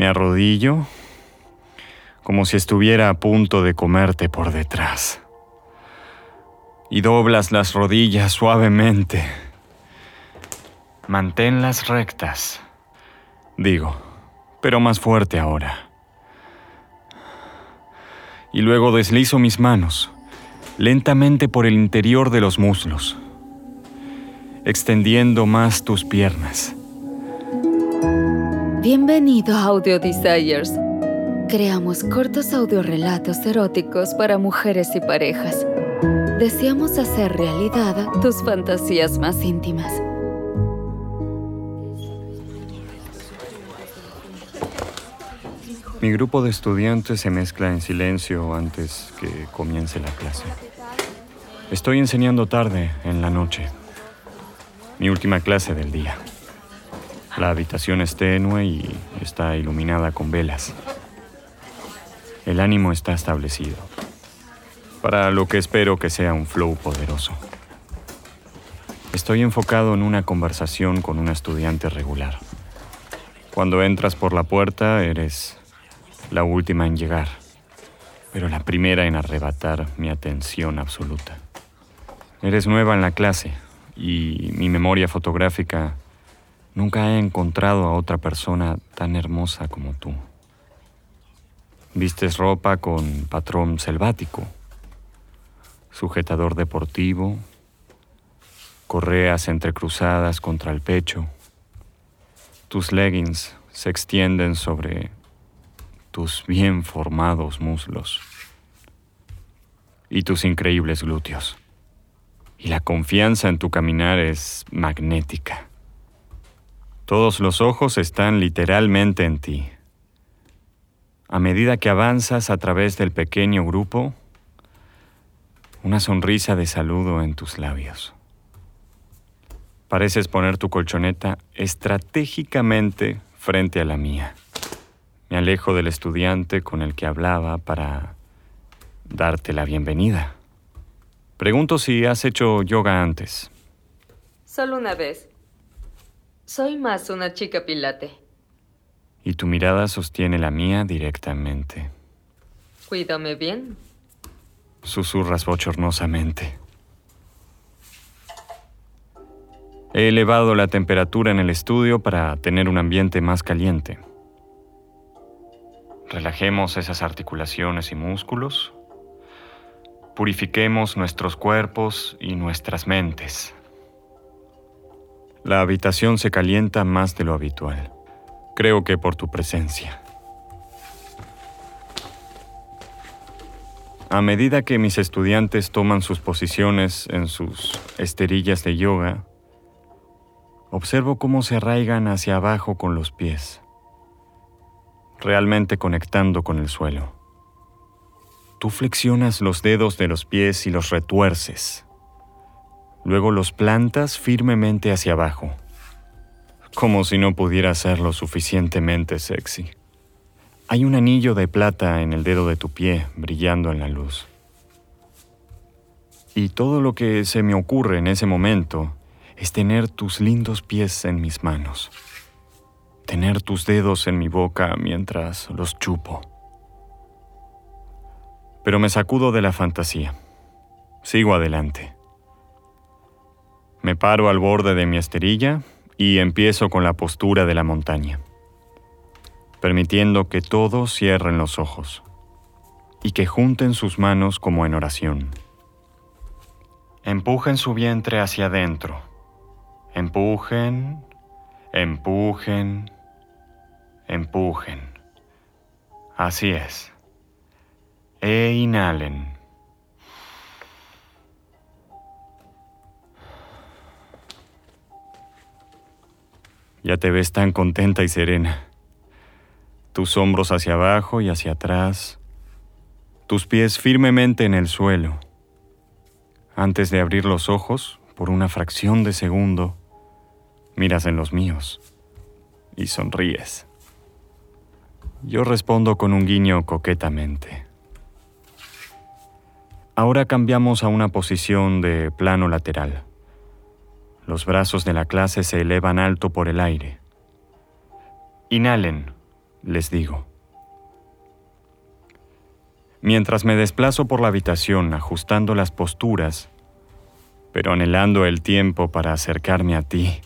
Me arrodillo como si estuviera a punto de comerte por detrás. Y doblas las rodillas suavemente. Manténlas rectas. Digo, pero más fuerte ahora. Y luego deslizo mis manos lentamente por el interior de los muslos, extendiendo más tus piernas. Bienvenido a Audio Desires. Creamos cortos audiorelatos eróticos para mujeres y parejas. Deseamos hacer realidad tus fantasías más íntimas. Mi grupo de estudiantes se mezcla en silencio antes que comience la clase. Estoy enseñando tarde, en la noche. Mi última clase del día. La habitación es tenue y está iluminada con velas. El ánimo está establecido. Para lo que espero que sea un flow poderoso. Estoy enfocado en una conversación con una estudiante regular. Cuando entras por la puerta, eres la última en llegar, pero la primera en arrebatar mi atención absoluta. Eres nueva en la clase y mi memoria fotográfica nunca ha encontrado a otra persona tan hermosa como tú. Vistes ropa con patrón selvático, sujetador deportivo, correas entrecruzadas contra el pecho. Tus leggings se extienden sobre tus bien formados muslos y tus increíbles glúteos. Y la confianza en tu caminar es magnética. Todos los ojos están literalmente en ti. A medida que avanzas a través del pequeño grupo, una sonrisa de saludo en tus labios. Pareces poner tu colchoneta estratégicamente frente a la mía. Me alejo del estudiante con el que hablaba para darte la bienvenida. Pregunto si has hecho yoga antes. Solo una vez. Soy más una chica pilate. Y tu mirada sostiene la mía directamente. Cuídame bien. Susurras bochornosamente. He elevado la temperatura en el estudio para tener un ambiente más caliente. Relajemos esas articulaciones y músculos. Purifiquemos nuestros cuerpos y nuestras mentes. La habitación se calienta más de lo habitual. Creo que por tu presencia. A medida que mis estudiantes toman sus posiciones en sus esterillas de yoga, observo cómo se arraigan hacia abajo con los pies realmente conectando con el suelo. Tú flexionas los dedos de los pies y los retuerces. Luego los plantas firmemente hacia abajo, como si no pudiera ser lo suficientemente sexy. Hay un anillo de plata en el dedo de tu pie brillando en la luz. Y todo lo que se me ocurre en ese momento es tener tus lindos pies en mis manos tener tus dedos en mi boca mientras los chupo. Pero me sacudo de la fantasía. Sigo adelante. Me paro al borde de mi esterilla y empiezo con la postura de la montaña, permitiendo que todos cierren los ojos y que junten sus manos como en oración. Empujen su vientre hacia adentro. Empujen, empujen, empujen. Así es. E inhalen. Ya te ves tan contenta y serena. Tus hombros hacia abajo y hacia atrás. Tus pies firmemente en el suelo. Antes de abrir los ojos, por una fracción de segundo, miras en los míos y sonríes. Yo respondo con un guiño coquetamente. Ahora cambiamos a una posición de plano lateral. Los brazos de la clase se elevan alto por el aire. Inhalen, les digo. Mientras me desplazo por la habitación ajustando las posturas, pero anhelando el tiempo para acercarme a ti,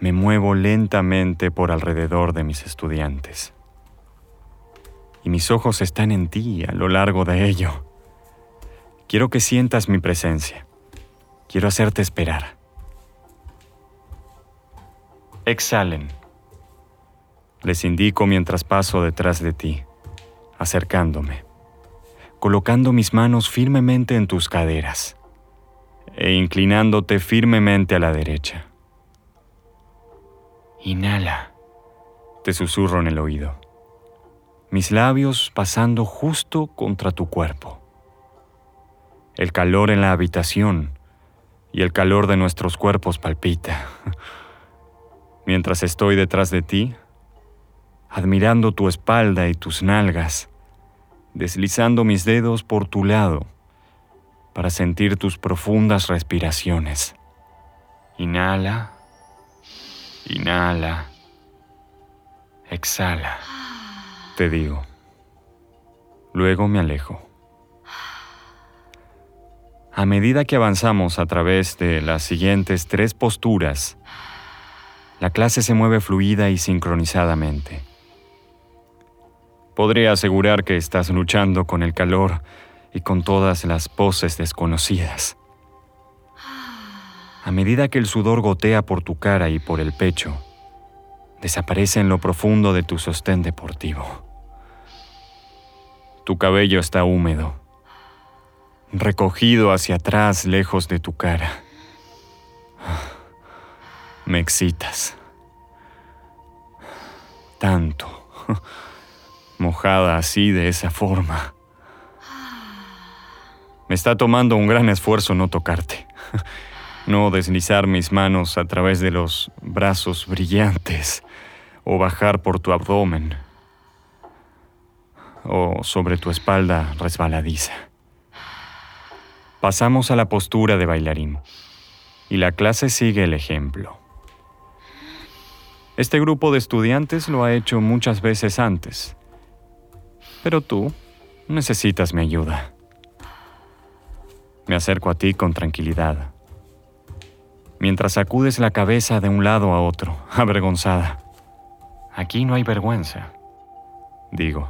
me muevo lentamente por alrededor de mis estudiantes. Y mis ojos están en ti a lo largo de ello. Quiero que sientas mi presencia. Quiero hacerte esperar. Exhalen. Les indico mientras paso detrás de ti, acercándome colocando mis manos firmemente en tus caderas e inclinándote firmemente a la derecha. Inhala, te susurro en el oído, mis labios pasando justo contra tu cuerpo. El calor en la habitación y el calor de nuestros cuerpos palpita. Mientras estoy detrás de ti, admirando tu espalda y tus nalgas, deslizando mis dedos por tu lado para sentir tus profundas respiraciones. Inhala, inhala, exhala, te digo. Luego me alejo. A medida que avanzamos a través de las siguientes tres posturas, la clase se mueve fluida y sincronizadamente. Podría asegurar que estás luchando con el calor y con todas las poses desconocidas. A medida que el sudor gotea por tu cara y por el pecho, desaparece en lo profundo de tu sostén deportivo. Tu cabello está húmedo, recogido hacia atrás lejos de tu cara. Me excitas. Tanto mojada así de esa forma. Me está tomando un gran esfuerzo no tocarte, no deslizar mis manos a través de los brazos brillantes o bajar por tu abdomen o sobre tu espalda resbaladiza. Pasamos a la postura de bailarín y la clase sigue el ejemplo. Este grupo de estudiantes lo ha hecho muchas veces antes pero tú necesitas mi ayuda. Me acerco a ti con tranquilidad, mientras sacudes la cabeza de un lado a otro, avergonzada. Aquí no hay vergüenza, digo,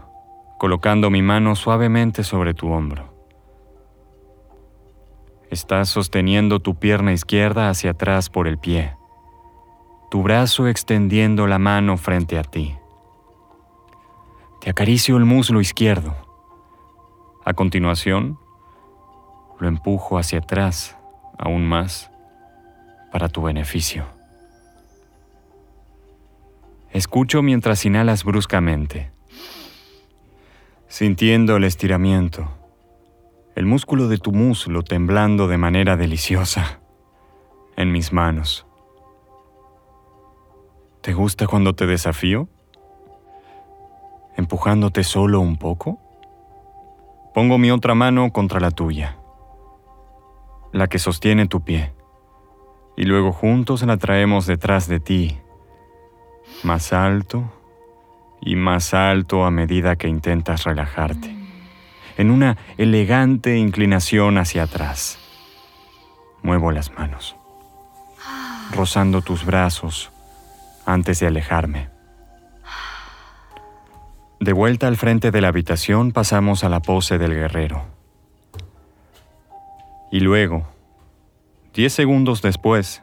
colocando mi mano suavemente sobre tu hombro. Estás sosteniendo tu pierna izquierda hacia atrás por el pie, tu brazo extendiendo la mano frente a ti. Te acaricio el muslo izquierdo. A continuación, lo empujo hacia atrás aún más para tu beneficio. Escucho mientras inhalas bruscamente, sintiendo el estiramiento, el músculo de tu muslo temblando de manera deliciosa en mis manos. ¿Te gusta cuando te desafío? empujándote solo un poco? Pongo mi otra mano contra la tuya, la que sostiene tu pie, y luego juntos la traemos detrás de ti, más alto y más alto a medida que intentas relajarte, en una elegante inclinación hacia atrás. Muevo las manos, rozando tus brazos antes de alejarme. De vuelta al frente de la habitación pasamos a la pose del guerrero. Y luego, diez segundos después,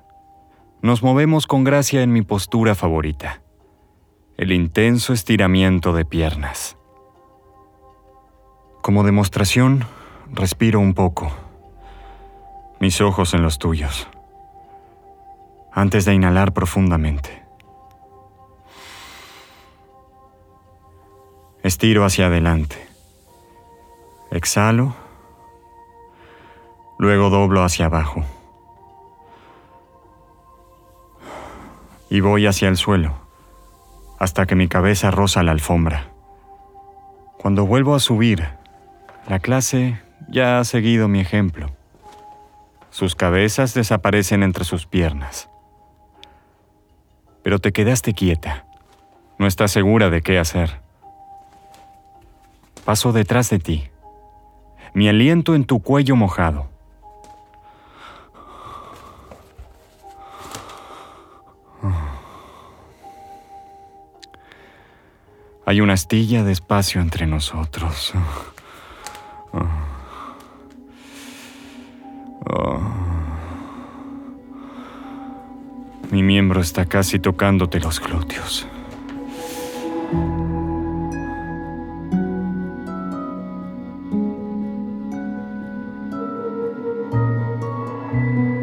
nos movemos con gracia en mi postura favorita, el intenso estiramiento de piernas. Como demostración, respiro un poco, mis ojos en los tuyos, antes de inhalar profundamente. Estiro hacia adelante. Exhalo. Luego doblo hacia abajo. Y voy hacia el suelo, hasta que mi cabeza roza la alfombra. Cuando vuelvo a subir, la clase ya ha seguido mi ejemplo. Sus cabezas desaparecen entre sus piernas. Pero te quedaste quieta No estás segura de qué hacer. Paso detrás de ti. Mi aliento en tu cuello mojado. Hay una astilla de espacio entre nosotros. Mi miembro está casi tocándote los glúteos.